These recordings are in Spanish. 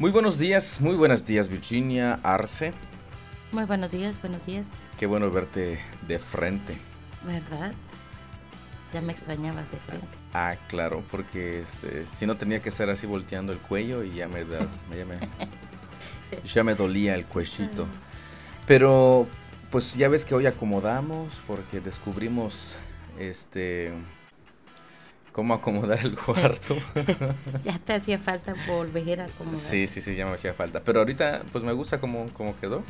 Muy buenos días, muy buenos días Virginia Arce. Muy buenos días, buenos días. Qué bueno verte de frente. ¿Verdad? Ya me extrañabas de frente. Ah, claro, porque este, si no tenía que estar así volteando el cuello y ya me, da, ya me, ya me dolía el cuellito. Pero pues ya ves que hoy acomodamos porque descubrimos este cómo acomodar el cuarto. ya te hacía falta volver a acomodar. Sí, sí, sí, ya me hacía falta. Pero ahorita pues me gusta cómo, cómo quedó.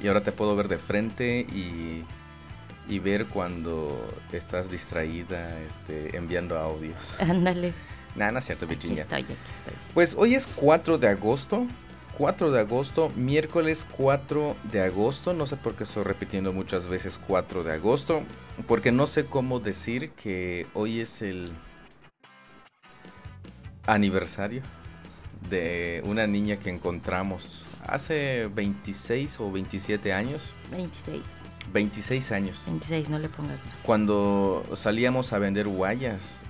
Y ahora te puedo ver de frente y, y ver cuando estás distraída este, enviando audios. Ándale. Nada, no es cierto, Virginia. Aquí estoy, aquí estoy. Pues hoy es 4 de agosto. 4 de agosto, miércoles 4 de agosto. No sé por qué estoy repitiendo muchas veces 4 de agosto. Porque no sé cómo decir que hoy es el aniversario de una niña que encontramos hace 26 o 27 años. 26. 26 años. 26, no le pongas más. Cuando salíamos a vender guayas,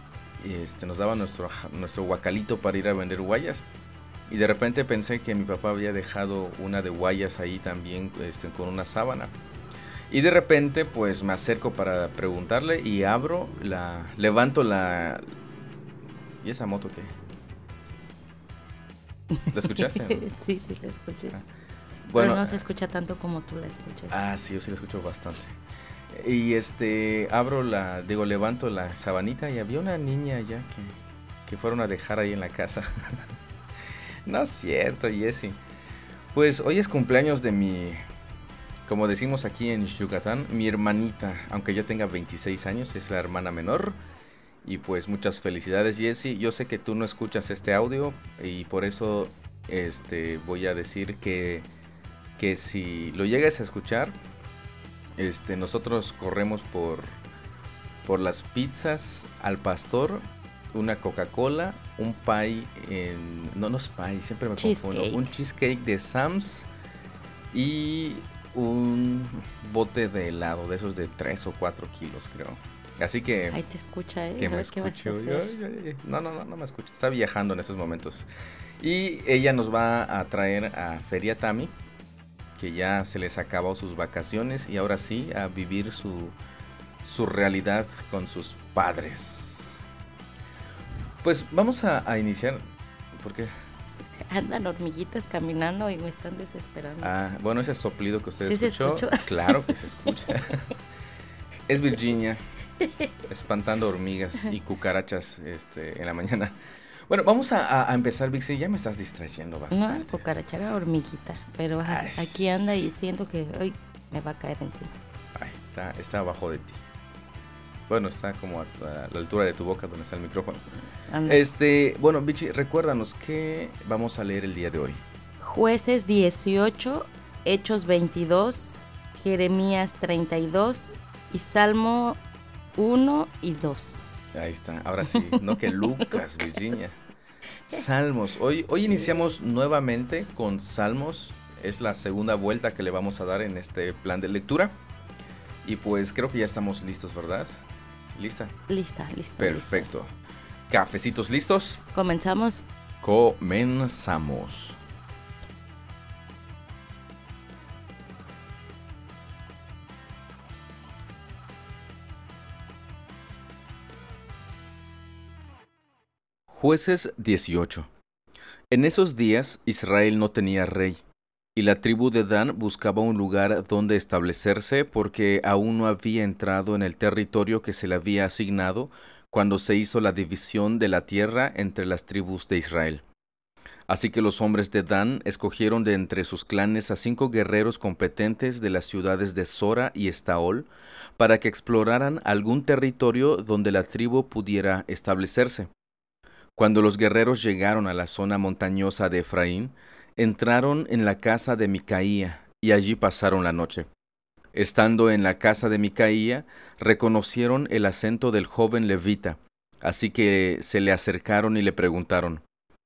este, nos daba nuestro, nuestro guacalito para ir a vender guayas. Y de repente pensé que mi papá había dejado una de guayas ahí también este, con una sábana. Y de repente pues me acerco para preguntarle y abro la... Levanto la... ¿Y esa moto qué? ¿La escuchaste? sí, sí, la escuché. Ah. Bueno, Pero no se escucha tanto como tú la escuchas. Ah, sí, yo sí la escucho bastante. Y este, abro la, digo, levanto la sabanita y había una niña allá que, que fueron a dejar ahí en la casa. no es cierto, Jesse. Pues hoy es cumpleaños de mi, como decimos aquí en Yucatán, mi hermanita, aunque ya tenga 26 años, es la hermana menor. Y pues muchas felicidades Jesse. Yo sé que tú no escuchas este audio y por eso este, voy a decir que, que si lo llegas a escuchar, este, nosotros corremos por, por las pizzas al pastor, una Coca-Cola, un pie, en, no, no es pie, siempre me confundo, un cheesecake de Sam's y un bote de helado, de esos de 3 o 4 kilos creo. Así que... Ahí te escucha, ¿eh? Que me escucho. no, no, no, no me escucha. Está viajando en esos momentos. Y ella nos va a traer a Feria Tami, que ya se les acabó sus vacaciones y ahora sí a vivir su, su realidad con sus padres. Pues vamos a, iniciar. ¿Por qué? Andan hormiguitas caminando y me están desesperando. Ah, bueno, ese soplido que usted escuchó, claro que se escucha. es Virginia. espantando hormigas y cucarachas este, en la mañana. Bueno, vamos a, empezar, Vixi. Ya me estás distrayendo bastante. No, cucaracha era hormiguita. Pero aquí anda y siento que hoy me va a caer encima. Ay, está, está abajo de ti. Bueno, está como a, la altura de tu boca donde está el micrófono. Este, bueno, Vichy, recuérdanos qué vamos a leer el día de hoy. Jueces 18, Hechos 22, Jeremías 32 y Salmo 1 y 2. Ahí está, ahora sí, no que Lucas, Virginia. Salmos, hoy, hoy iniciamos nuevamente con Salmos, es la segunda vuelta que le vamos a dar en este plan de lectura. Y pues creo que ya estamos listos, ¿verdad? ¿Lista? Lista, lista. Perfecto. ¿Cafecitos listos? Comenzamos. Comenzamos. Jueces 18. En esos días Israel no tenía rey, y la tribu de Dan buscaba un lugar donde establecerse porque aún no había entrado en el territorio que se le había asignado cuando se hizo la división de la tierra entre las tribus de Israel. Así que los hombres de Dan escogieron de entre sus clanes a cinco guerreros competentes de las ciudades de Sora y Estaol para que exploraran algún territorio donde la tribu pudiera establecerse. Cuando los guerreros llegaron a la zona montañosa de Efraín, entraron en la casa de Micaía y allí pasaron la noche. Estando en la casa de Micaía, reconocieron el acento del joven levita, así que se le acercaron y le preguntaron,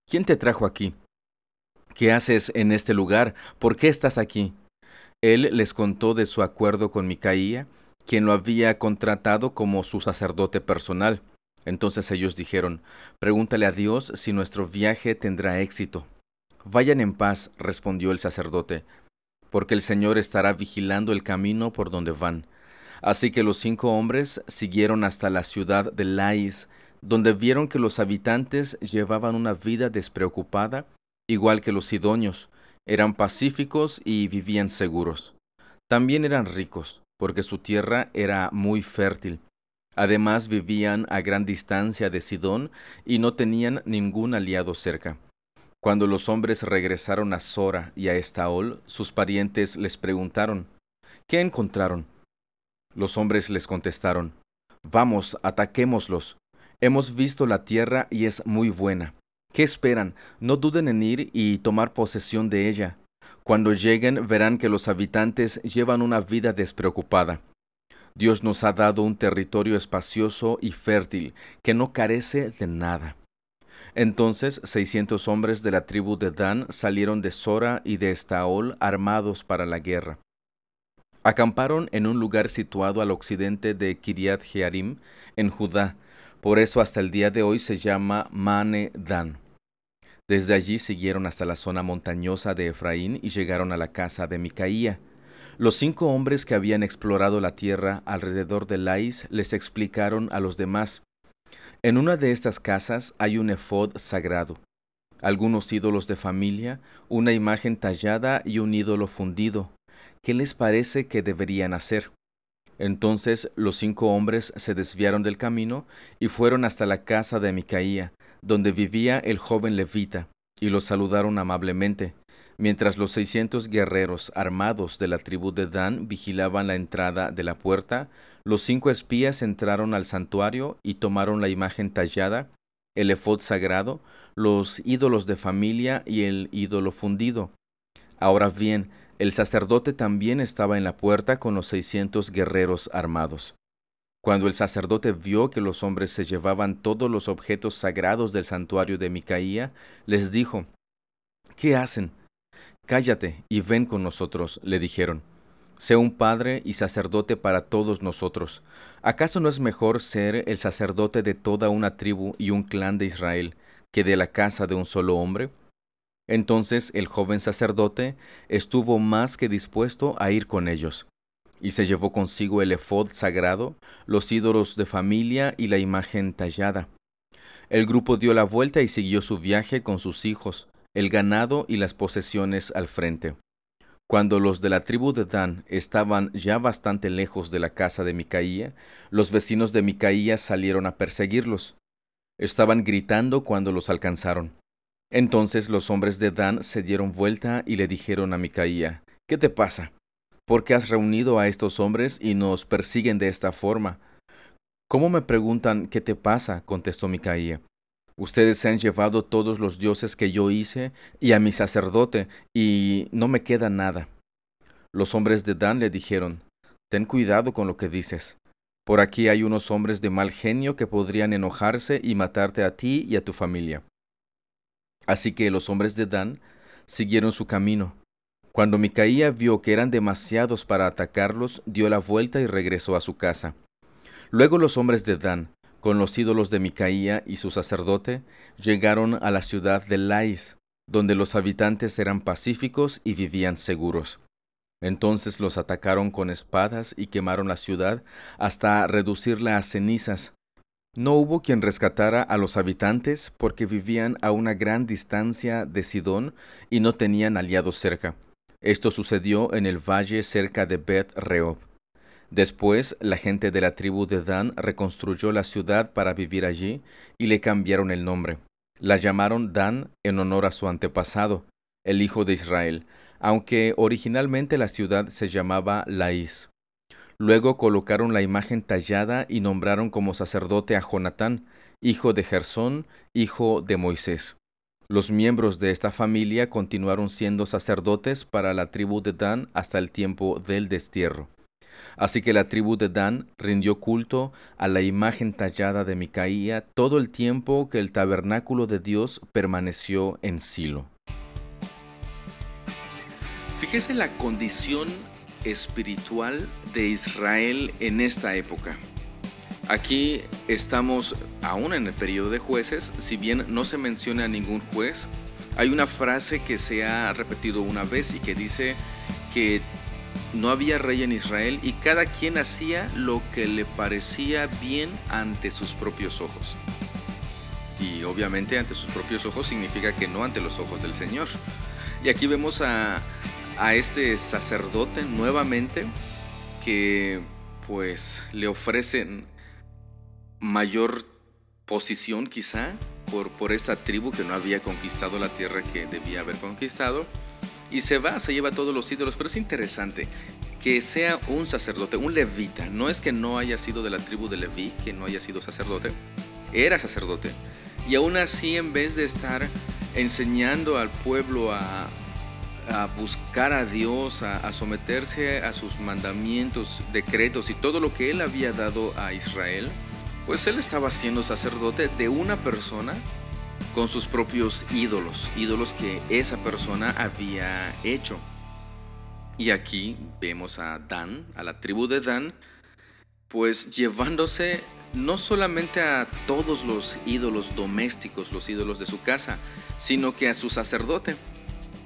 ¿Quién te trajo aquí? ¿Qué haces en este lugar? ¿Por qué estás aquí? Él les contó de su acuerdo con Micaía, quien lo había contratado como su sacerdote personal. Entonces ellos dijeron, pregúntale a Dios si nuestro viaje tendrá éxito. Vayan en paz, respondió el sacerdote, porque el Señor estará vigilando el camino por donde van. Así que los cinco hombres siguieron hasta la ciudad de Lais, donde vieron que los habitantes llevaban una vida despreocupada, igual que los sidonios, eran pacíficos y vivían seguros. También eran ricos, porque su tierra era muy fértil. Además vivían a gran distancia de Sidón y no tenían ningún aliado cerca. Cuando los hombres regresaron a Sora y a Estaol, sus parientes les preguntaron, ¿qué encontraron? Los hombres les contestaron, Vamos, ataquémoslos. Hemos visto la tierra y es muy buena. ¿Qué esperan? No duden en ir y tomar posesión de ella. Cuando lleguen verán que los habitantes llevan una vida despreocupada. Dios nos ha dado un territorio espacioso y fértil que no carece de nada. Entonces seiscientos hombres de la tribu de Dan salieron de Sora y de Estaol armados para la guerra. Acamparon en un lugar situado al occidente de Kiriat Jearim, en Judá. Por eso hasta el día de hoy se llama Mane Dan. Desde allí siguieron hasta la zona montañosa de Efraín y llegaron a la casa de Micaía. Los cinco hombres que habían explorado la tierra alrededor de Lais les explicaron a los demás en una de estas casas hay un efod sagrado, algunos ídolos de familia, una imagen tallada y un ídolo fundido. ¿Qué les parece que deberían hacer? Entonces los cinco hombres se desviaron del camino y fueron hasta la casa de Micaía, donde vivía el joven levita, y los saludaron amablemente, mientras los seiscientos guerreros armados de la tribu de Dan vigilaban la entrada de la puerta, los cinco espías entraron al santuario y tomaron la imagen tallada, el efod sagrado, los ídolos de familia y el ídolo fundido. Ahora bien, el sacerdote también estaba en la puerta con los seiscientos guerreros armados. Cuando el sacerdote vio que los hombres se llevaban todos los objetos sagrados del santuario de Micaía, les dijo, ¿Qué hacen? Cállate y ven con nosotros, le dijeron. Sé un padre y sacerdote para todos nosotros. ¿Acaso no es mejor ser el sacerdote de toda una tribu y un clan de Israel que de la casa de un solo hombre? Entonces el joven sacerdote estuvo más que dispuesto a ir con ellos, y se llevó consigo el efod sagrado, los ídolos de familia y la imagen tallada. El grupo dio la vuelta y siguió su viaje con sus hijos, el ganado y las posesiones al frente. Cuando los de la tribu de Dan estaban ya bastante lejos de la casa de Micaía, los vecinos de Micaía salieron a perseguirlos. Estaban gritando cuando los alcanzaron. Entonces los hombres de Dan se dieron vuelta y le dijeron a Micaía, ¿Qué te pasa? ¿Por qué has reunido a estos hombres y nos persiguen de esta forma? ¿Cómo me preguntan qué te pasa? contestó Micaía. Ustedes se han llevado todos los dioses que yo hice y a mi sacerdote, y no me queda nada. Los hombres de Dan le dijeron, Ten cuidado con lo que dices. Por aquí hay unos hombres de mal genio que podrían enojarse y matarte a ti y a tu familia. Así que los hombres de Dan siguieron su camino. Cuando Micaía vio que eran demasiados para atacarlos, dio la vuelta y regresó a su casa. Luego los hombres de Dan, con los ídolos de Micaía y su sacerdote, llegaron a la ciudad de Lais, donde los habitantes eran pacíficos y vivían seguros. Entonces los atacaron con espadas y quemaron la ciudad hasta reducirla a cenizas. No hubo quien rescatara a los habitantes porque vivían a una gran distancia de Sidón y no tenían aliados cerca. Esto sucedió en el valle cerca de Bet Reob. Después, la gente de la tribu de Dan reconstruyó la ciudad para vivir allí y le cambiaron el nombre. La llamaron Dan en honor a su antepasado, el hijo de Israel, aunque originalmente la ciudad se llamaba Laís. Luego colocaron la imagen tallada y nombraron como sacerdote a Jonatán, hijo de Gersón, hijo de Moisés. Los miembros de esta familia continuaron siendo sacerdotes para la tribu de Dan hasta el tiempo del destierro. Así que la tribu de Dan rindió culto a la imagen tallada de Micaía todo el tiempo que el tabernáculo de Dios permaneció en Silo. Fíjese la condición espiritual de Israel en esta época. Aquí estamos aún en el periodo de jueces, si bien no se menciona ningún juez, Hay una frase que se ha repetido una vez y que dice que no había rey en Israel y cada quien hacía lo que le parecía bien ante sus propios ojos. Y obviamente ante sus propios ojos significa que no ante los ojos del Señor. Y aquí vemos a, este sacerdote nuevamente que pues le ofrecen mayor posición quizá por, por esta tribu que no había conquistado la tierra que debía haber conquistado. Y se va, se lleva todos los ídolos, pero es interesante que sea un sacerdote, un levita. No es que no haya sido de la tribu de Leví, que no haya sido sacerdote, era sacerdote. Y aún así, en vez de estar enseñando al pueblo a, buscar a Dios, a, someterse a sus mandamientos, decretos y todo lo que él había dado a Israel, pues él estaba siendo sacerdote de una persona con sus propios ídolos, ídolos que esa persona había hecho. Y aquí vemos a Dan, a la tribu de Dan, pues llevándose no solamente a todos los ídolos domésticos, los ídolos de su casa, sino que a su sacerdote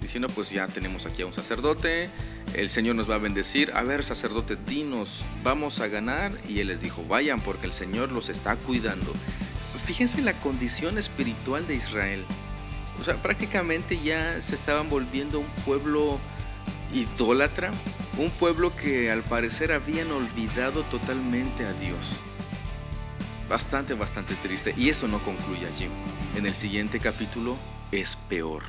diciendo pues ya tenemos aquí a un sacerdote, el Señor nos va a bendecir, a ver sacerdote, dinos, vamos a ganar. Y él les dijo, vayan porque el Señor los está cuidando. Fíjense la condición espiritual de Israel. O sea, prácticamente ya se estaban volviendo un pueblo idólatra, un pueblo que al parecer habían olvidado totalmente a Dios. Bastante, bastante triste. Y eso no concluye allí. En el siguiente capítulo es peor.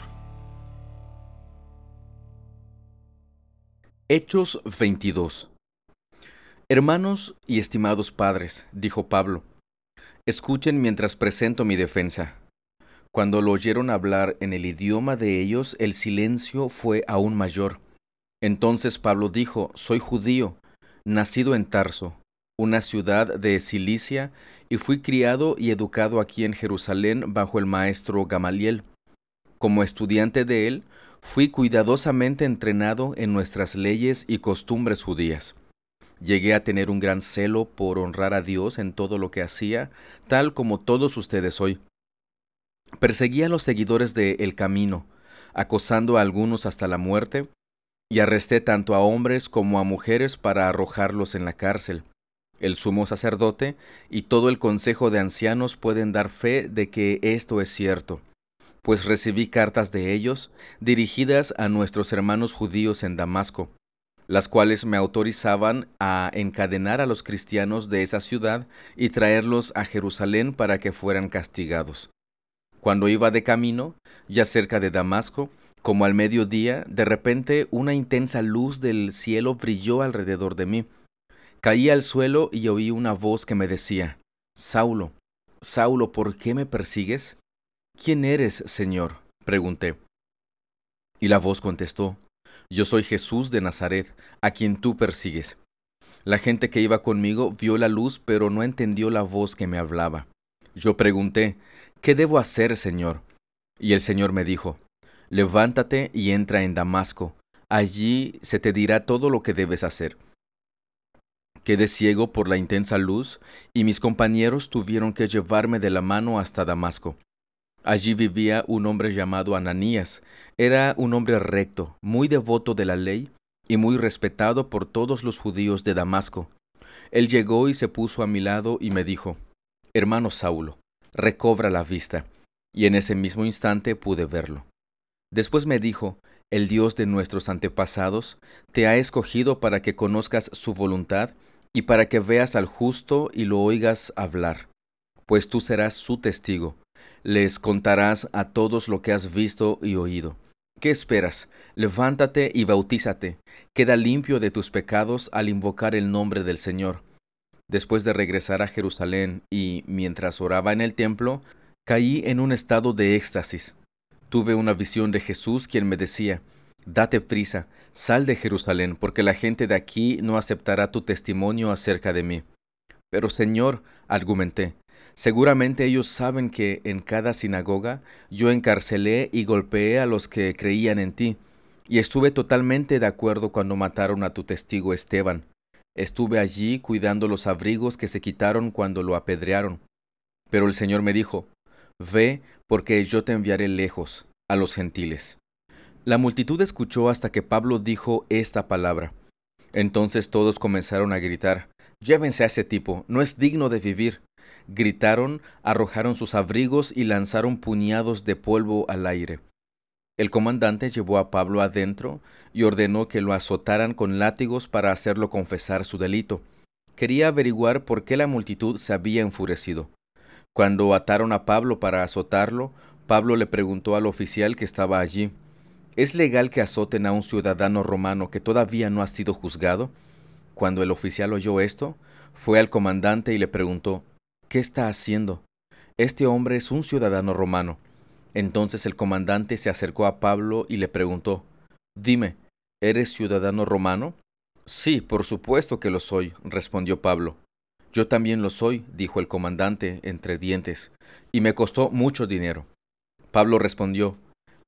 Hechos 22 Hermanos y estimados padres, dijo Pablo, escuchen mientras presento mi defensa. Cuando lo oyeron hablar en el idioma de ellos, el silencio fue aún mayor. Entonces Pablo dijo, soy judío, nacido en Tarso, una ciudad de Cilicia, y fui criado y educado aquí en Jerusalén bajo el maestro Gamaliel. Como estudiante de él, fui cuidadosamente entrenado en nuestras leyes y costumbres judías. Llegué a tener un gran celo por honrar a Dios en todo lo que hacía, tal como todos ustedes hoy. Perseguí a los seguidores de El Camino, acosando a algunos hasta la muerte, y arresté tanto a hombres como a mujeres para arrojarlos en la cárcel. El sumo sacerdote y todo el consejo de ancianos pueden dar fe de que esto es cierto pues recibí cartas de ellos dirigidas a nuestros hermanos judíos en Damasco, las cuales me autorizaban a encadenar a los cristianos de esa ciudad y traerlos a Jerusalén para que fueran castigados. Cuando iba de camino, ya cerca de Damasco, como al mediodía, de repente una intensa luz del cielo brilló alrededor de mí. Caí al suelo y oí una voz que me decía, Saulo, Saulo, ¿por qué me persigues? ¿Quién eres, Señor? pregunté. Y la voz contestó, Yo soy Jesús de Nazaret, a quien tú persigues. La gente que iba conmigo vio la luz, pero no entendió la voz que me hablaba. Yo pregunté, ¿qué debo hacer, Señor? Y el Señor me dijo, Levántate y entra en Damasco, allí se te dirá todo lo que debes hacer. Quedé ciego por la intensa luz, y mis compañeros tuvieron que llevarme de la mano hasta Damasco. Allí vivía un hombre llamado Ananías. Era un hombre recto, muy devoto de la ley y muy respetado por todos los judíos de Damasco. Él llegó y se puso a mi lado y me dijo, Hermano Saulo, recobra la vista. Y en ese mismo instante pude verlo. Después me dijo, El Dios de nuestros antepasados te ha escogido para que conozcas su voluntad y para que veas al justo y lo oigas hablar, pues tú serás su testigo les contarás a todos lo que has visto y oído. ¿Qué esperas? Levántate y bautízate. Queda limpio de tus pecados al invocar el nombre del Señor. Después de regresar a Jerusalén y mientras oraba en el templo, caí en un estado de éxtasis. Tuve una visión de Jesús quien me decía, Date prisa, sal de Jerusalén, porque la gente de aquí no aceptará tu testimonio acerca de mí. Pero Señor, argumenté, Seguramente ellos saben que en cada sinagoga yo encarcelé y golpeé a los que creían en ti, y estuve totalmente de acuerdo cuando mataron a tu testigo Esteban. Estuve allí cuidando los abrigos que se quitaron cuando lo apedrearon. Pero el Señor me dijo, Ve, porque yo te enviaré lejos, a los gentiles. La multitud escuchó hasta que Pablo dijo esta palabra. Entonces todos comenzaron a gritar, Llévense a ese tipo, no es digno de vivir. Gritaron, arrojaron sus abrigos y lanzaron puñados de polvo al aire. El comandante llevó a Pablo adentro y ordenó que lo azotaran con látigos para hacerlo confesar su delito. Quería averiguar por qué la multitud se había enfurecido. Cuando ataron a Pablo para azotarlo, Pablo le preguntó al oficial que estaba allí, ¿Es legal que azoten a un ciudadano romano que todavía no ha sido juzgado? Cuando el oficial oyó esto, fue al comandante y le preguntó, ¿Qué está haciendo? Este hombre es un ciudadano romano. Entonces el comandante se acercó a Pablo y le preguntó, Dime, ¿eres ciudadano romano? Sí, por supuesto que lo soy, respondió Pablo. Yo también lo soy, dijo el comandante entre dientes, y me costó mucho dinero. Pablo respondió,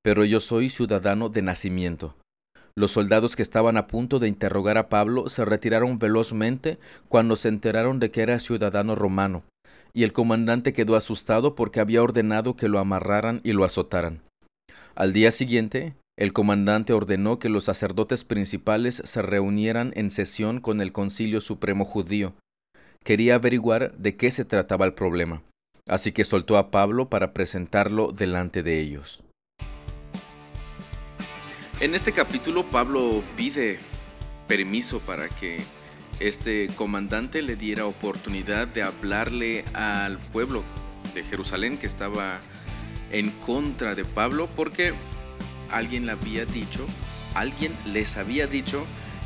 pero yo soy ciudadano de nacimiento. Los soldados que estaban a punto de interrogar a Pablo se retiraron velozmente cuando se enteraron de que era ciudadano romano, y el comandante quedó asustado porque había ordenado que lo amarraran y lo azotaran. Al día siguiente, el comandante ordenó que los sacerdotes principales se reunieran en sesión con el Concilio Supremo Judío. Quería averiguar de qué se trataba el problema, así que soltó a Pablo para presentarlo delante de ellos. En este capítulo Pablo pide permiso para que este comandante le diera oportunidad de hablarle al pueblo de Jerusalén que estaba en contra de Pablo porque alguien le había dicho, alguien les había dicho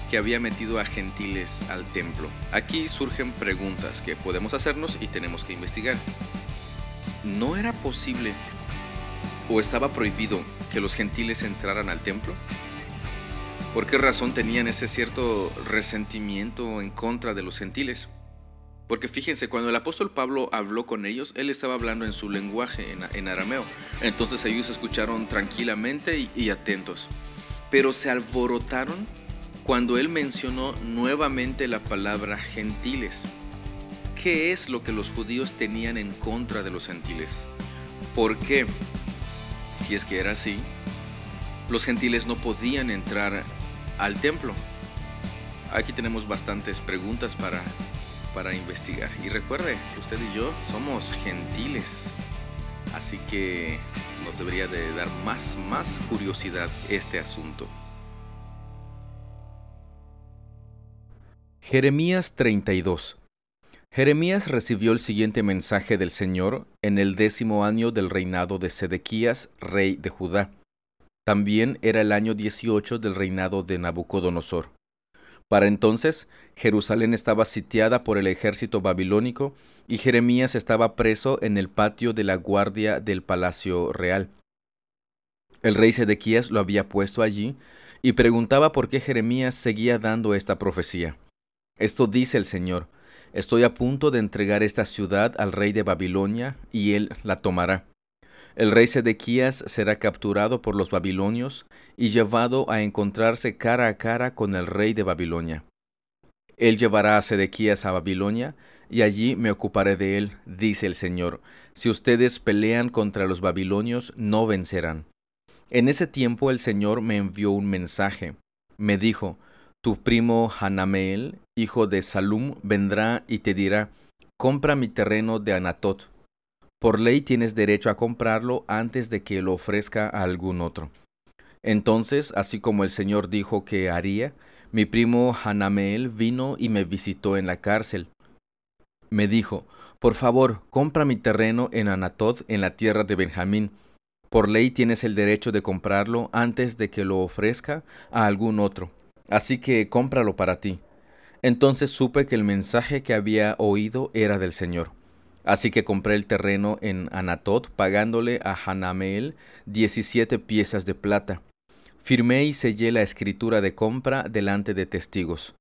que había metido a gentiles al templo. Aquí surgen preguntas que podemos hacernos y tenemos que investigar. ¿No era posible o estaba prohibido que los gentiles entraran al templo? ¿Por qué razón tenían ese cierto resentimiento en contra de los gentiles? Porque fíjense, cuando el apóstol Pablo habló con ellos, él estaba hablando en su lenguaje, en, arameo. Entonces ellos escucharon tranquilamente y, atentos. Pero se alborotaron cuando él mencionó nuevamente la palabra gentiles. ¿Qué es lo que los judíos tenían en contra de los gentiles? ¿Por qué? Si es que era así, los gentiles no podían entrar al templo. Aquí tenemos bastantes preguntas para, para investigar. Y recuerde, usted y yo somos gentiles. Así que nos debería de dar más, más curiosidad este asunto. Jeremías 32 Jeremías recibió el siguiente mensaje del Señor en el décimo año del reinado de Sedequías, rey de Judá. También era el año 18 del reinado de Nabucodonosor. Para entonces, Jerusalén estaba sitiada por el ejército babilónico y Jeremías estaba preso en el patio de la guardia del palacio real. El rey Sedequías lo había puesto allí y preguntaba por qué Jeremías seguía dando esta profecía. Esto dice el Señor, estoy a punto de entregar esta ciudad al rey de Babilonia y él la tomará. El rey Sedequías será capturado por los babilonios y llevado a encontrarse cara a cara con el rey de Babilonia. Él llevará a Sedequías a Babilonia, y allí me ocuparé de él, dice el Señor. Si ustedes pelean contra los babilonios, no vencerán. En ese tiempo el Señor me envió un mensaje. Me dijo, Tu primo Hanameel, hijo de Salum, vendrá y te dirá, Compra mi terreno de Anatot por ley tienes derecho a comprarlo antes de que lo ofrezca a algún otro. Entonces, así como el Señor dijo que haría, mi primo Hanameel vino y me visitó en la cárcel. Me dijo, por favor, compra mi terreno en Anatot, en la tierra de Benjamín. Por ley tienes el derecho de comprarlo antes de que lo ofrezca a algún otro. Así que cómpralo para ti. Entonces supe que el mensaje que había oído era del Señor. Así que compré el terreno en Anatot, pagándole a Hanameel 17 piezas de plata. Firmé y sellé la escritura de compra delante de testigos.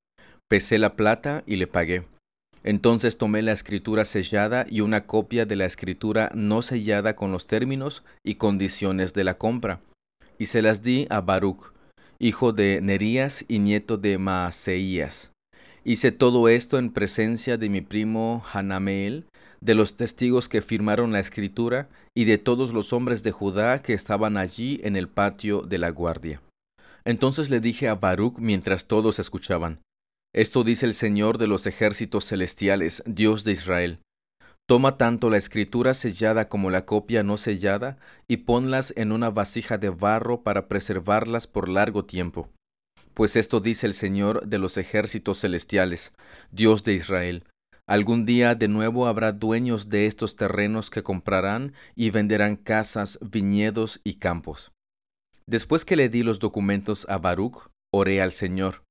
Pesé la plata y le pagué. Entonces tomé la escritura sellada y una copia de la escritura no sellada con los términos y condiciones de la compra, y se las di a Baruch, hijo de Nerías y nieto de Maaseías. Hice todo esto en presencia de mi primo Hanameel, de los testigos que firmaron la escritura y de todos los hombres de Judá que estaban allí en el patio de la guardia. Entonces le dije a Baruch mientras todos escuchaban, Esto dice el Señor de los ejércitos celestiales, Dios de Israel. Toma tanto la escritura sellada como la copia no sellada, y ponlas en una vasija de barro para preservarlas por largo tiempo. Pues esto dice el Señor de los ejércitos celestiales, Dios de Israel. Algún día de nuevo habrá dueños de estos terrenos que comprarán y venderán casas, viñedos y campos. Después que le di los documentos a Baruch, oré al Señor.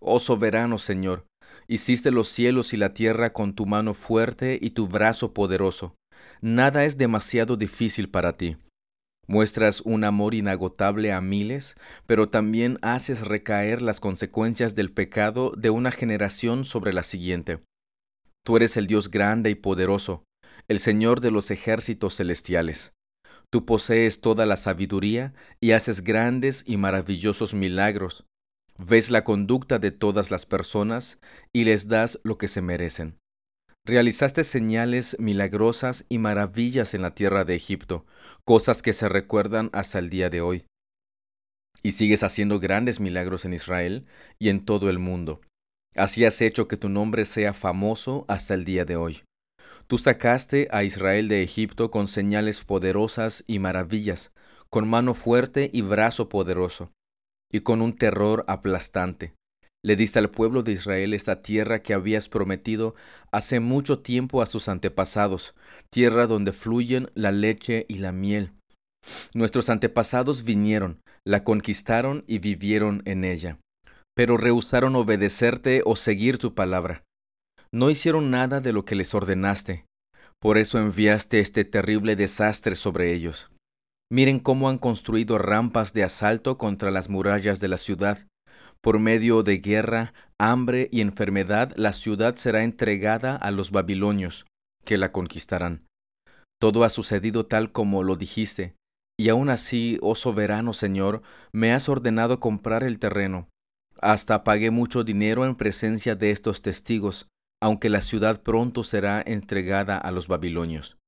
Oh soberano Señor, hiciste los cielos y la tierra con tu mano fuerte y tu brazo poderoso. Nada es demasiado difícil para ti. Muestras un amor inagotable a miles, pero también haces recaer las consecuencias del pecado de una generación sobre la siguiente. Tú eres el Dios grande y poderoso, el Señor de los ejércitos celestiales. Tú posees toda la sabiduría y haces grandes y maravillosos milagros. Ves la conducta de todas las personas y les das lo que se merecen. Realizaste señales milagrosas y maravillas en la tierra de Egipto, cosas que se recuerdan hasta el día de hoy. Y sigues haciendo grandes milagros en Israel y en todo el mundo. Así has hecho que tu nombre sea famoso hasta el día de hoy. Tú sacaste a Israel de Egipto con señales poderosas y maravillas, con mano fuerte y brazo poderoso, y con un terror aplastante. Le diste al pueblo de Israel esta tierra que habías prometido hace mucho tiempo a sus antepasados, tierra donde fluyen la leche y la miel. Nuestros antepasados vinieron, la conquistaron y vivieron en ella, pero rehusaron obedecerte o seguir tu palabra no hicieron nada de lo que les ordenaste. Por eso enviaste este terrible desastre sobre ellos. Miren cómo han construido rampas de asalto contra las murallas de la ciudad. Por medio de guerra, hambre y enfermedad, la ciudad será entregada a los babilonios, que la conquistarán. Todo ha sucedido tal como lo dijiste, y aún así, oh soberano Señor, me has ordenado comprar el terreno. Hasta pagué mucho dinero en presencia de estos testigos, aunque la ciudad pronto será entregada a los babilonios.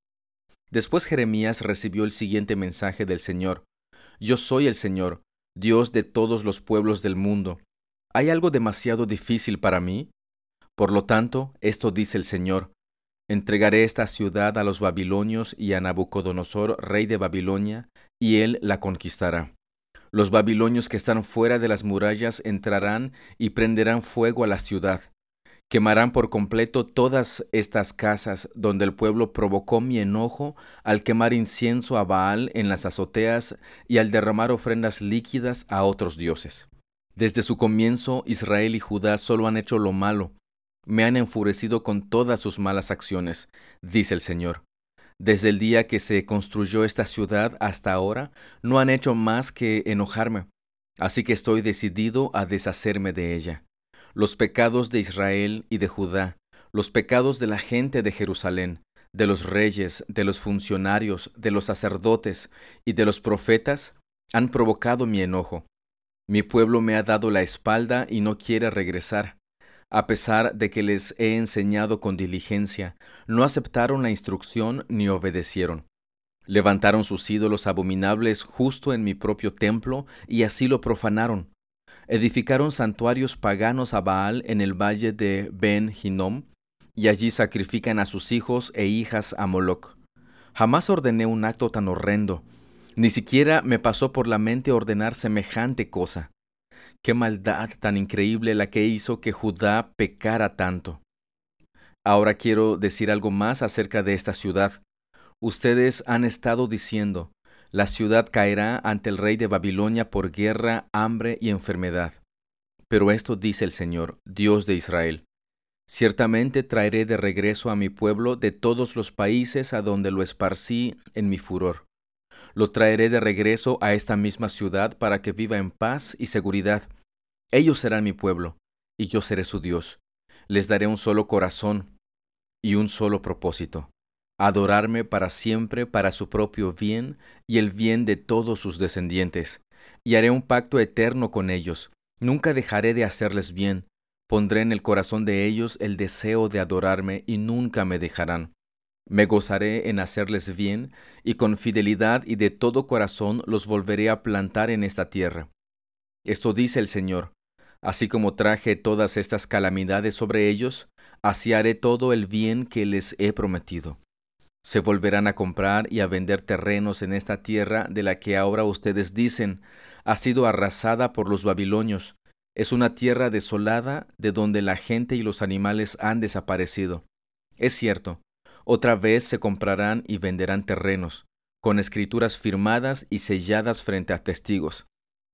Después Jeremías recibió el siguiente mensaje del Señor. Yo soy el Señor, Dios de todos los pueblos del mundo. ¿Hay algo demasiado difícil para mí? Por lo tanto, esto dice el Señor. Entregaré esta ciudad a los babilonios y a Nabucodonosor, rey de Babilonia, y él la conquistará. Los babilonios que están fuera de las murallas entrarán y prenderán fuego a la ciudad Quemarán por completo todas estas casas donde el pueblo provocó mi enojo al quemar incienso a Baal en las azoteas y al derramar ofrendas líquidas a otros dioses. Desde su comienzo Israel y Judá solo han hecho lo malo, me han enfurecido con todas sus malas acciones, dice el Señor. Desde el día que se construyó esta ciudad hasta ahora, no han hecho más que enojarme, así que estoy decidido a deshacerme de ella los pecados de Israel y de Judá, los pecados de la gente de Jerusalén, de los reyes, de los funcionarios, de los sacerdotes y de los profetas, han provocado mi enojo. Mi pueblo me ha dado la espalda y no quiere regresar. A pesar de que les he enseñado con diligencia, no aceptaron la instrucción ni obedecieron. Levantaron sus ídolos abominables justo en mi propio templo y así lo profanaron edificaron santuarios paganos a Baal en el valle de Ben Hinnom, y allí sacrifican a sus hijos e hijas a Moloch. Jamás ordené un acto tan horrendo, ni siquiera me pasó por la mente ordenar semejante cosa. Qué maldad tan increíble la que hizo que Judá pecara tanto. Ahora quiero decir algo más acerca de esta ciudad. Ustedes han estado diciendo, la ciudad caerá ante el rey de Babilonia por guerra, hambre y enfermedad. Pero esto dice el Señor, Dios de Israel. Ciertamente traeré de regreso a mi pueblo de todos los países a donde lo esparcí en mi furor. Lo traeré de regreso a esta misma ciudad para que viva en paz y seguridad. Ellos serán mi pueblo, y yo seré su Dios. Les daré un solo corazón y un solo propósito adorarme para siempre para su propio bien y el bien de todos sus descendientes, y haré un pacto eterno con ellos. Nunca dejaré de hacerles bien. Pondré en el corazón de ellos el deseo de adorarme y nunca me dejarán. Me gozaré en hacerles bien, y con fidelidad y de todo corazón los volveré a plantar en esta tierra. Esto dice el Señor. Así como traje todas estas calamidades sobre ellos, así haré todo el bien que les he prometido. Se volverán a comprar y a vender terrenos en esta tierra de la que ahora ustedes dicen, ha sido arrasada por los babilonios. Es una tierra desolada de donde la gente y los animales han desaparecido. Es cierto, otra vez se comprarán y venderán terrenos, con escrituras firmadas y selladas frente a testigos,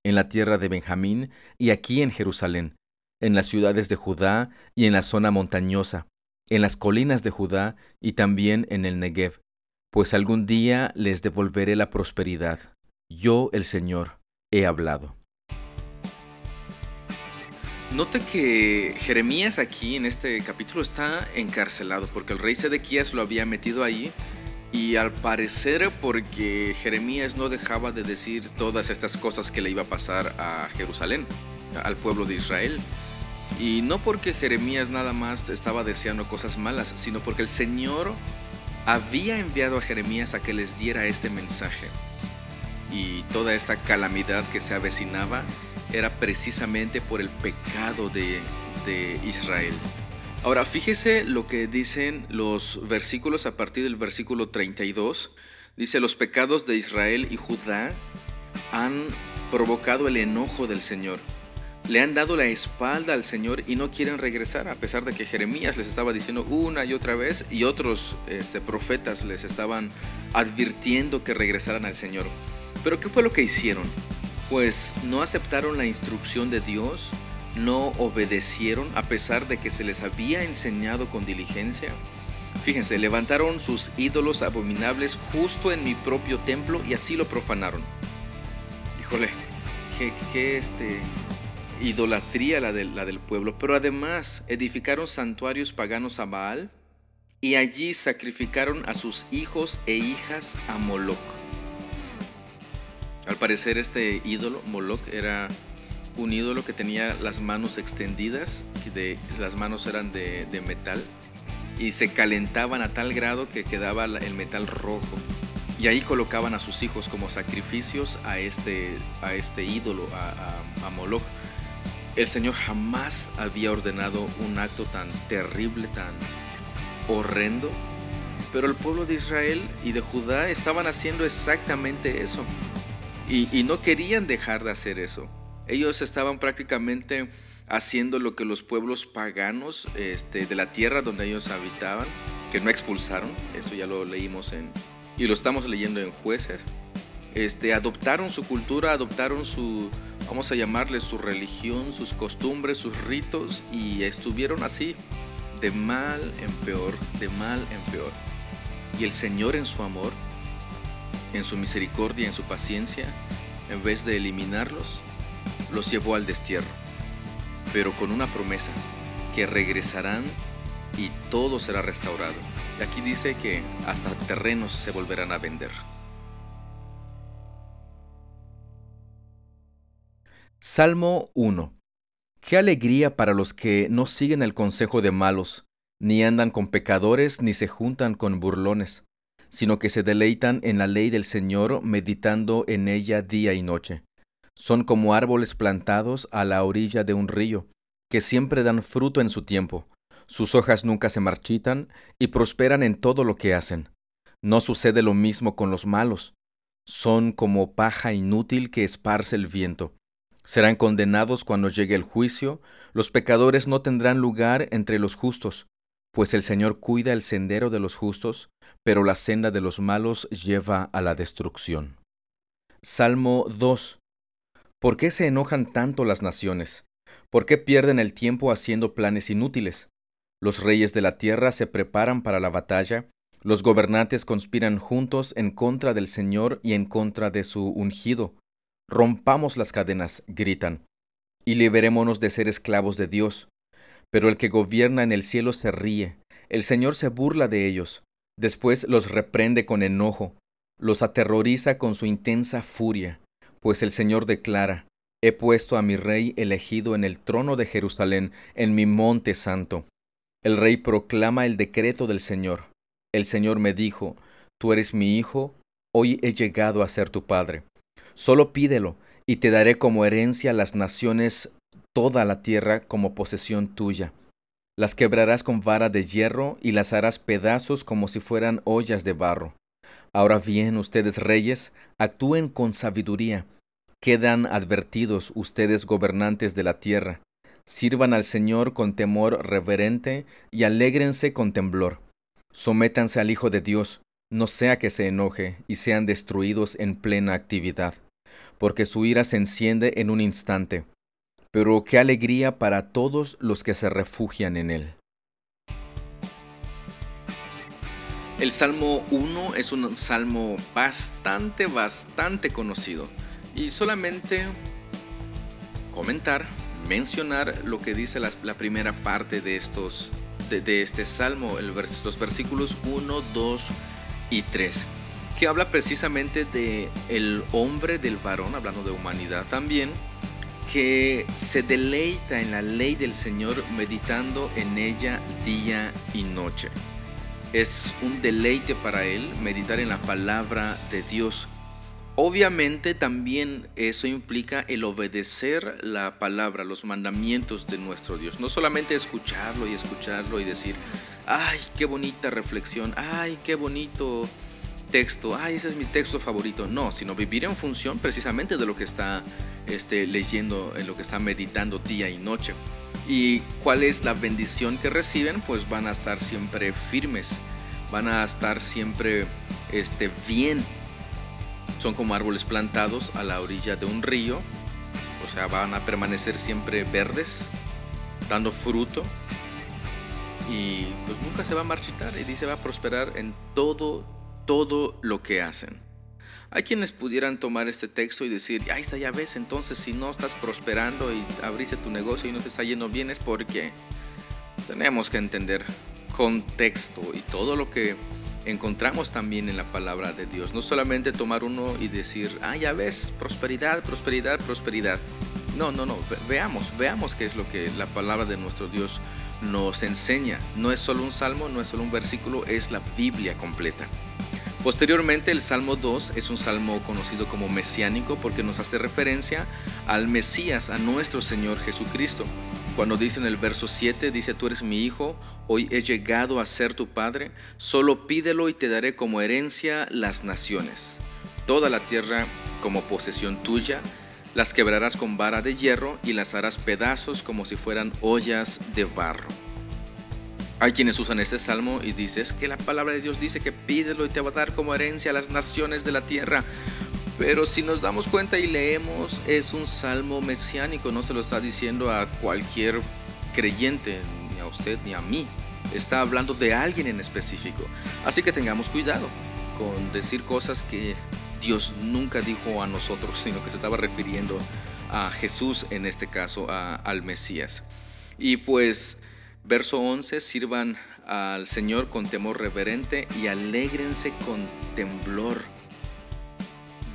en la tierra de Benjamín y aquí en Jerusalén, en las ciudades de Judá y en la zona montañosa, en las colinas de Judá y también en el Negev, pues algún día les devolveré la prosperidad. Yo, el Señor, he hablado. Note que Jeremías aquí en este capítulo está encarcelado porque el rey Sedequías lo había metido ahí y al parecer porque Jeremías no dejaba de decir todas estas cosas que le iba a pasar a Jerusalén, al pueblo de Israel. Y no porque Jeremías nada más estaba deseando cosas malas, sino porque el Señor había enviado a Jeremías a que les diera este mensaje. Y toda esta calamidad que se avecinaba era precisamente por el pecado de, Israel. Ahora, fíjese lo que dicen los versículos a partir del versículo 32. Dice, los pecados de Israel y Judá han provocado el enojo del Señor le han dado la espalda al Señor y no quieren regresar, a pesar de que Jeremías les estaba diciendo una y otra vez y otros este, profetas les estaban advirtiendo que regresaran al Señor. Pero ¿qué fue lo que hicieron? Pues no aceptaron la instrucción de Dios, no obedecieron a pesar de que se les había enseñado con diligencia. Fíjense, levantaron sus ídolos abominables justo en mi propio templo y así lo profanaron. Híjole, qué, qué este, idolatría la, la del pueblo, pero además edificaron santuarios paganos a Baal y allí sacrificaron a sus hijos e hijas a Moloch. Al parecer este ídolo, Moloch, era un ídolo que tenía las manos extendidas, las manos eran de, metal y se calentaban a tal grado que quedaba el metal rojo. Y ahí colocaban a sus hijos como sacrificios a este, a este ídolo, a, a, a Moloch. El Señor jamás había ordenado un acto tan terrible, tan horrendo, pero el pueblo de Israel y de Judá estaban haciendo exactamente eso. Y, no querían dejar de hacer eso. Ellos estaban prácticamente haciendo lo que los pueblos paganos este, de la tierra donde ellos habitaban, que no expulsaron, eso ya lo leímos en, y lo estamos leyendo en jueces, este, adoptaron su cultura, adoptaron su, vamos a llamarle su religión, sus costumbres, sus ritos y estuvieron así, de mal en peor, de mal en peor. Y el Señor en su amor, en su misericordia, en su paciencia, en vez de eliminarlos, los llevó al destierro, pero con una promesa, que regresarán y todo será restaurado. Y aquí dice que hasta terrenos se volverán a vender. Salmo 1 Qué alegría para los que no siguen el consejo de malos, ni andan con pecadores, ni se juntan con burlones, sino que se deleitan en la ley del Señor, meditando en ella día y noche. Son como árboles plantados a la orilla de un río, que siempre dan fruto en su tiempo. Sus hojas nunca se marchitan y prosperan en todo lo que hacen. No sucede lo mismo con los malos. Son como paja inútil que esparce el viento Serán condenados cuando llegue el juicio, los pecadores no tendrán lugar entre los justos, pues el Señor cuida el sendero de los justos, pero la senda de los malos lleva a la destrucción. Salmo 2. ¿Por qué se enojan tanto las naciones? ¿Por qué pierden el tiempo haciendo planes inútiles? Los reyes de la tierra se preparan para la batalla, los gobernantes conspiran juntos en contra del Señor y en contra de su ungido. Rompamos las cadenas, gritan, y liberémonos de ser esclavos de Dios. Pero el que gobierna en el cielo se ríe, el Señor se burla de ellos, después los reprende con enojo, los aterroriza con su intensa furia, pues el Señor declara, He puesto a mi rey elegido en el trono de Jerusalén, en mi monte santo. El rey proclama el decreto del Señor. El Señor me dijo, Tú eres mi hijo, hoy he llegado a ser tu padre. Solo pídelo, y te daré como herencia las naciones toda la tierra como posesión tuya. Las quebrarás con vara de hierro y las harás pedazos como si fueran ollas de barro. Ahora bien, ustedes reyes, actúen con sabiduría. Quedan advertidos ustedes gobernantes de la tierra. Sirvan al Señor con temor reverente y alégrense con temblor. Sométanse al Hijo de Dios, no sea que se enoje y sean destruidos en plena actividad, porque su ira se enciende en un instante pero qué alegría para todos los que se refugian en Él. El Salmo 1 es un salmo bastante, bastante conocido. Y solamente comentar, mencionar lo que dice la, primera parte de, estos, de, este salmo, los versículos 1, 2 y 3, que habla precisamente de el hombre del varón, hablando de humanidad también, que se deleita en la ley del Señor meditando en ella día y noche. Es un deleite para él meditar en la palabra de Dios. Obviamente también eso implica el obedecer la palabra, los mandamientos de nuestro Dios. No solamente escucharlo y escucharlo y decir, ay, qué bonita reflexión, ay, qué bonito texto, ay, ese es mi texto favorito. No, sino vivir en función precisamente de lo que está este, leyendo, en lo que está meditando día y noche. ¿Y cuál es la bendición que reciben? Pues van a estar siempre firmes, van a estar siempre este, bien. Son como árboles plantados a la orilla de un río, o sea, van a permanecer siempre verdes, dando fruto y pues nunca se va a marchitar y dice va a prosperar en todo todo lo que hacen. Hay quienes pudieran tomar este texto y decir, ay, ya ves, entonces si no estás prosperando y abriste tu negocio y no te está yendo bien es porque tenemos que entender contexto y todo lo que encontramos también en la palabra de Dios. No solamente tomar uno y decir, ah, ya ves, prosperidad, prosperidad, prosperidad. No, no, no, veamos, veamos qué es lo que la palabra de nuestro Dios nos enseña. No es solo un salmo, no es solo un versículo, es la Biblia completa. Posteriormente, el Salmo 2 es un salmo conocido como mesiánico porque nos hace referencia al Mesías, a nuestro Señor Jesucristo. Cuando dice en el verso 7, dice, tú eres mi hijo, hoy he llegado a ser tu padre, solo pídelo y te daré como herencia las naciones. Toda la tierra como posesión tuya, las quebrarás con vara de hierro y las harás pedazos como si fueran ollas de barro. Hay quienes usan este salmo y dices que la palabra de Dios dice que pídelo y te va a dar como herencia a las naciones de la tierra. Pero si nos damos cuenta y leemos, es un salmo mesiánico, no se lo está diciendo a cualquier creyente, ni a usted ni a mí. Está hablando de alguien en específico. Así que tengamos cuidado con decir cosas que Dios nunca dijo a nosotros, sino que se estaba refiriendo a Jesús, en este caso al Mesías. Y pues Verso 11, sirvan al Señor con temor reverente y alégrense con temblor.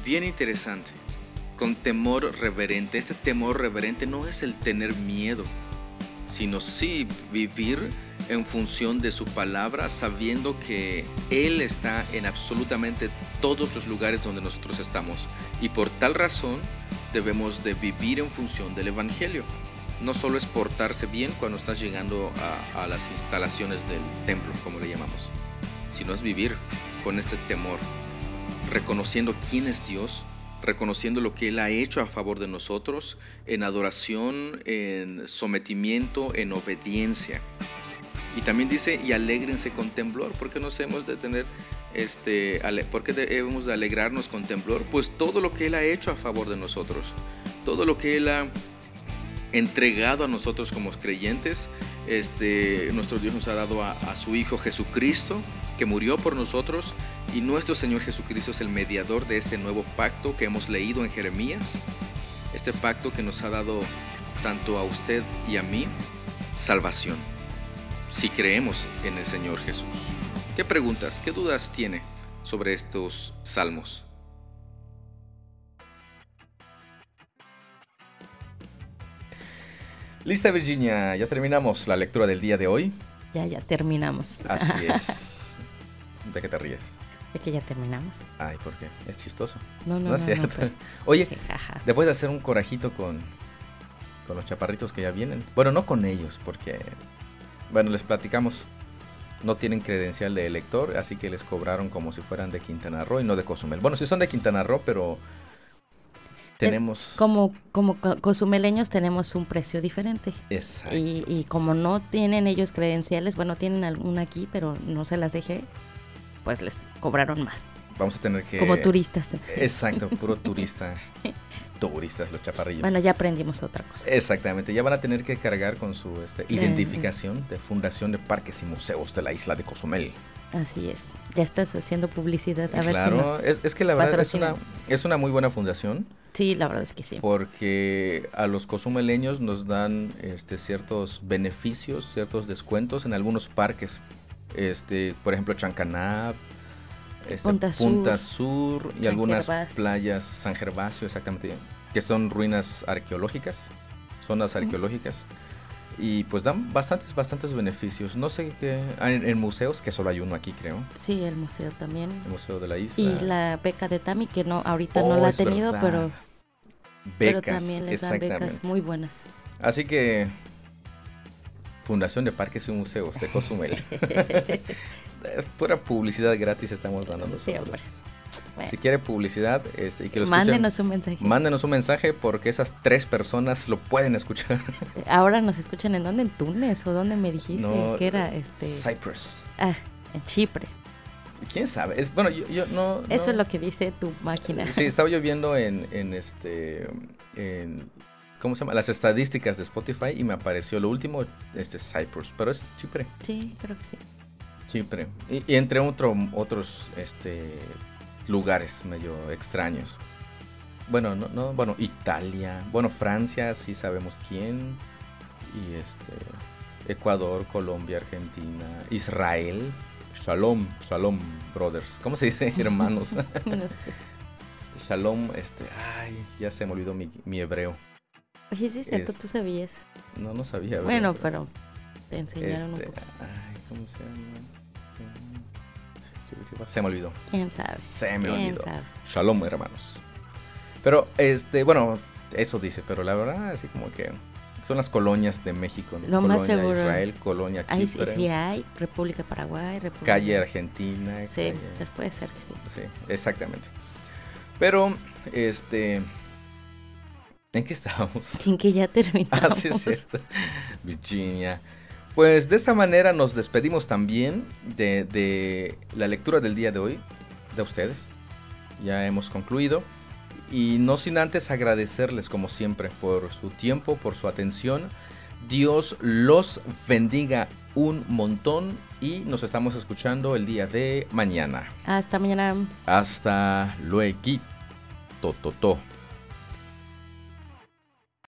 Bien interesante, con temor reverente. Este temor reverente no es el tener miedo, sino sí vivir en función de su palabra, sabiendo que Él está en absolutamente todos los lugares donde nosotros estamos. Y por tal razón debemos de vivir en función del Evangelio no solo es portarse bien cuando estás llegando a, las instalaciones del templo, como le llamamos, sino es vivir con este temor, reconociendo quién es Dios, reconociendo lo que Él ha hecho a favor de nosotros, en adoración, en sometimiento, en obediencia. Y también dice, y alégrense con temblor, porque nos hemos de tener, este, ¿por qué debemos de alegrarnos con temblor? Pues todo lo que Él ha hecho a favor de nosotros, todo lo que Él ha entregado a nosotros como creyentes. Este, nuestro Dios nos ha dado a, a, su Hijo Jesucristo, que murió por nosotros, y nuestro Señor Jesucristo es el mediador de este nuevo pacto que hemos leído en Jeremías, este pacto que nos ha dado tanto a usted y a mí salvación, si creemos en el Señor Jesús. ¿Qué preguntas, qué dudas tiene sobre estos salmos? Lista Virginia, ya terminamos la lectura del día de hoy. Ya, ya terminamos. Así es. ¿De qué te ríes? Es que ya terminamos. Ay, ¿por qué? Es chistoso. No, no, No es cierto. pero- Oye, después de hacer un corajito con, con los chaparritos que ya vienen. Bueno, no con ellos, porque, bueno, les platicamos. No tienen credencial de elector, así que les cobraron como si fueran de Quintana Roo y no de Cozumel. Bueno, sí son de Quintana Roo, pero tenemos... Como, como co- cozumeleños tenemos un precio diferente. Exacto. Y, y como no tienen ellos credenciales, bueno, tienen alguna aquí, pero no se las dejé, pues les cobraron más. Vamos a tener que... Como turistas. Exacto, puro turista. Turistas, los chaparrillos. Bueno, ya aprendimos otra cosa. Exactamente, ya van a tener que cargar con su este, identificación de Fundación de Parques y Museos de la isla de Cozumel. Así es. Ya estás haciendo publicidad. A ver si claro, nos... es, es que la verdad es una, patrocinan. es una muy buena fundación Sí, la verdad es que sí. porque a los cozumeleños nos dan este, ciertos beneficios, ciertos descuentos en algunos parques. Este, por ejemplo, Chancanab, este, Punta Sur, Sur y San algunas Gervasio. playas, San Gervasio, exactamente, que son ruinas arqueológicas, zonas arqueológicas. Y pues dan bastantes, bastantes beneficios. No sé qué. ah, En, en museos, que solo hay uno aquí, creo. Sí, el museo también. El Museo de la Isla. Y la beca de Tami, que no ahorita Oh, no la ha tenido, verdad. pero, pero becas, también les dan becas muy buenas. Así que. Fundación de Parques y Museos de Cozumel. Es Pura publicidad gratis estamos dando Sí, nosotros. hombre. Bueno, Si quiere publicidad este, y que lo escuchen, mándenos un mensaje. mándenos un mensaje porque esas tres personas lo pueden escuchar. Ahora nos escuchan en dónde, en Túnez o dónde me dijiste No, que era este Cyprus. ah, en Chipre. ¿Quién sabe? Es, bueno, yo, yo no, Eso no- es lo que dice tu máquina. Sí, estaba yo viendo en, en este. En, ¿Cómo se llama? Las estadísticas de Spotify y me apareció lo último, este Cyprus, pero es Chipre. Sí, creo que sí. Chipre. Y, y entre otro, otros este, lugares medio extraños. Bueno, no, no, bueno, Italia. Bueno, Francia, sí sabemos quién. Y este. Ecuador, Colombia, Argentina, Israel. Shalom, Shalom, brothers. ¿Cómo se dice, hermanos? No sé. Shalom, este. Ay, ya se me olvidó mi, mi hebreo. Oye, sí es cierto, tú sabías. No, no sabía. hebreo, Bueno, pero te enseñaron Este, un poco. ay, ¿cómo se llama? Se me olvidó. ¿Quién sabe? Se me ¿Quién olvidó. sabe? Shalom, hermanos. Pero, este, bueno, eso dice, pero la verdad, así como que son las colonias de México. ¿no? Lo más colonia seguro. Israel, colonia Ahí sí, Chipre, sí hay. República Paraguay, República... calle Argentina. Sí, calle- pues puede ser que sí. Sí, exactamente. Pero, este, ¿en qué estábamos? Sin que ya terminamos. Ah, sí, es cierto. Virginia. Pues de esta manera nos despedimos también de, de la lectura del día de hoy, de ustedes. Ya hemos concluido. Y no sin antes agradecerles como siempre por su tiempo, por su atención. Dios los bendiga un montón y nos estamos escuchando el día de mañana. Hasta mañana. Hasta luego. Tototo.